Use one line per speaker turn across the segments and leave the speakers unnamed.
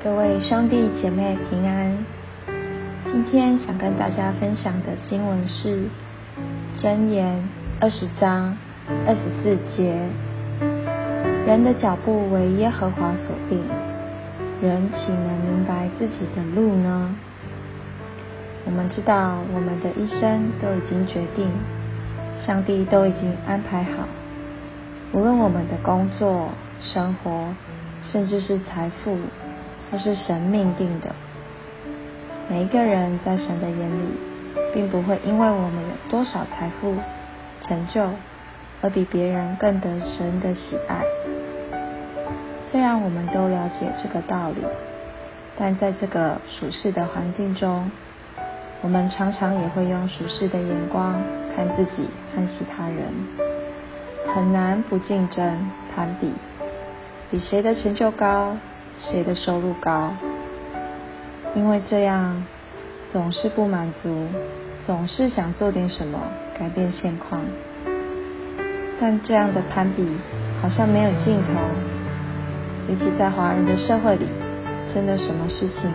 各位兄弟姐妹平安。今天想跟大家分享的经文是《箴言》二十章二十四节：人的脚步为耶和华所定，人岂能明白自己的路呢？我们知道，我们的一生都已经决定，上帝都已经安排好。无论我们的工作、生活，甚至是财富，都是神命定的。每一个人在神的眼里，并不会因为我们有多少财富、成就，而比别人更得神的喜爱。虽然我们都了解这个道理，但在这个属世的环境中，我们常常也会用属世的眼光看自己和其他人。很难不竞争、攀比，比谁的成就高，谁的收入高。因为这样总是不满足，总是想做点什么改变现况。但这样的攀比好像没有尽头，尤其在华人的社会里，真的什么事情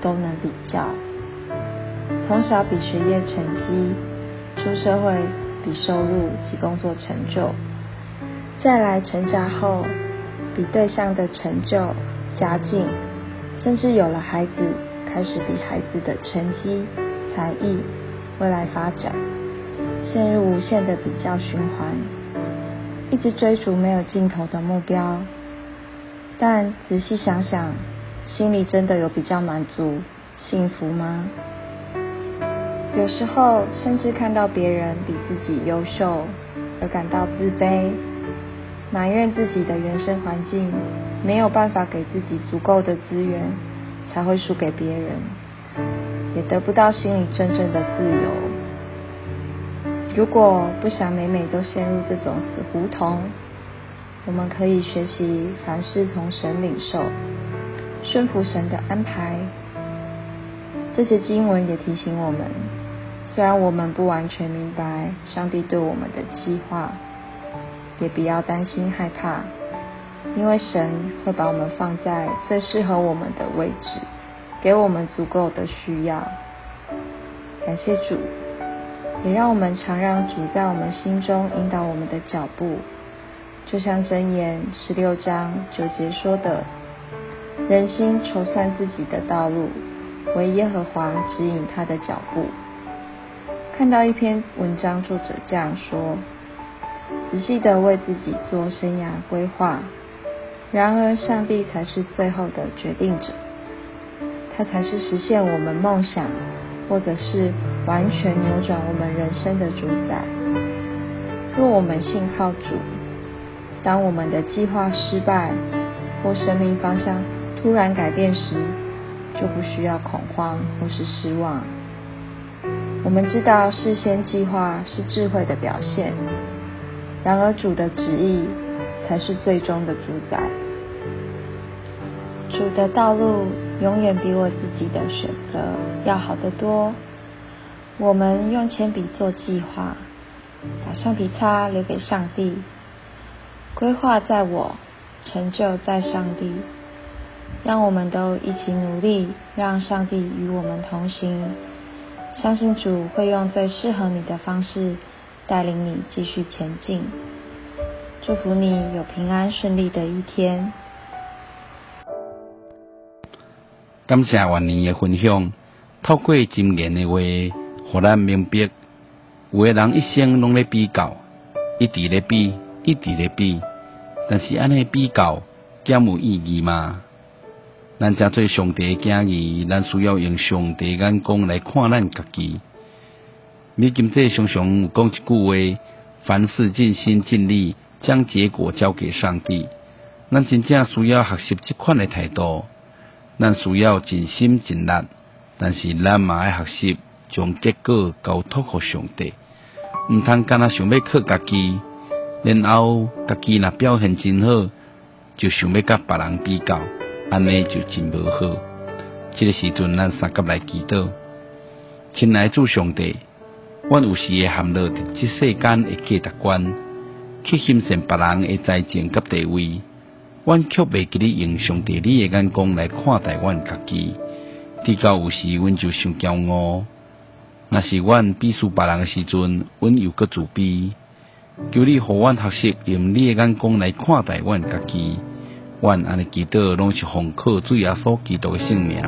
都能比较。从小比学业成绩，出社会比收入及工作成就。再来成家后，比对象的成就、家境，甚至有了孩子，开始比孩子的成绩、才艺、未来发展，陷入无限的比较循环，一直追逐没有尽头的目标。但仔细想想，心里真的有比较满足、幸福吗？有时候甚至看到别人比自己优秀，而感到自卑。埋怨自己的原生环境没有办法给自己足够的资源，才会输给别人，也得不到心里真正的自由。如果不想每每都陷入这种死胡同，我们可以学习凡事从神领受，顺服神的安排。这些经文也提醒我们，虽然我们不完全明白上帝对我们的计划。也不要担心害怕，因为神会把我们放在最适合我们的位置，给我们足够的需要。感谢主，也让我们常让主在我们心中引导我们的脚步。就像箴言十六章九节说的：“人心筹算自己的道路，唯耶和华指引他的脚步。”看到一篇文章，作者这样说。仔细的为自己做生涯规划，然而上帝才是最后的决定者，他才是实现我们梦想，或者是完全扭转我们人生的主宰。若我们信靠主，当我们的计划失败或生命方向突然改变时，就不需要恐慌或是失望。我们知道事先计划是智慧的表现。然而，主的旨意才是最终的主宰。主的道路永远比我自己的选择要好得多。我们用铅笔做计划，把橡皮擦留给上帝。规划在我，成就在上帝。让我们都一起努力，让上帝与我们同行。相信主会用最适合你的方式。带领你继续前进，祝福你有平安顺利的一天。
感谢万年的分享，透过今言的话，互咱明白，有的人一生拢咧比较，一直咧比，一直咧比，但是安尼比较，减有意义吗？咱正做上帝嘅儿女，咱需要用上帝眼光来看咱家己。米金这常常讲一句话：凡事尽心尽力，将结果交给上帝。咱真正需要学习这款的态度。咱需要尽心尽力，但是咱嘛爱学习将结果交托给上帝。毋通干那想要靠家己，然后家己若表现真好，就想要甲别人比较，安尼就真无好。这个时阵，咱三甲来祈祷，亲爱主上帝。阮有时会陷落伫即世间的价值观，去欣赏别人的才情甲地位，阮却未记咧用上帝你诶眼光来看待阮家己。直到有时，阮就想骄傲。若是阮鄙视别人诶时阵，阮又搁自卑。求你，互阮学习用你诶眼光来看待阮家己。阮安尼祈祷，拢是奉靠主耶稣基督诶圣名。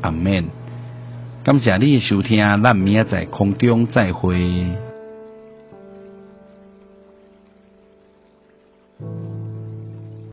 阿免，感谢你诶收听，咱明仔载空中再会。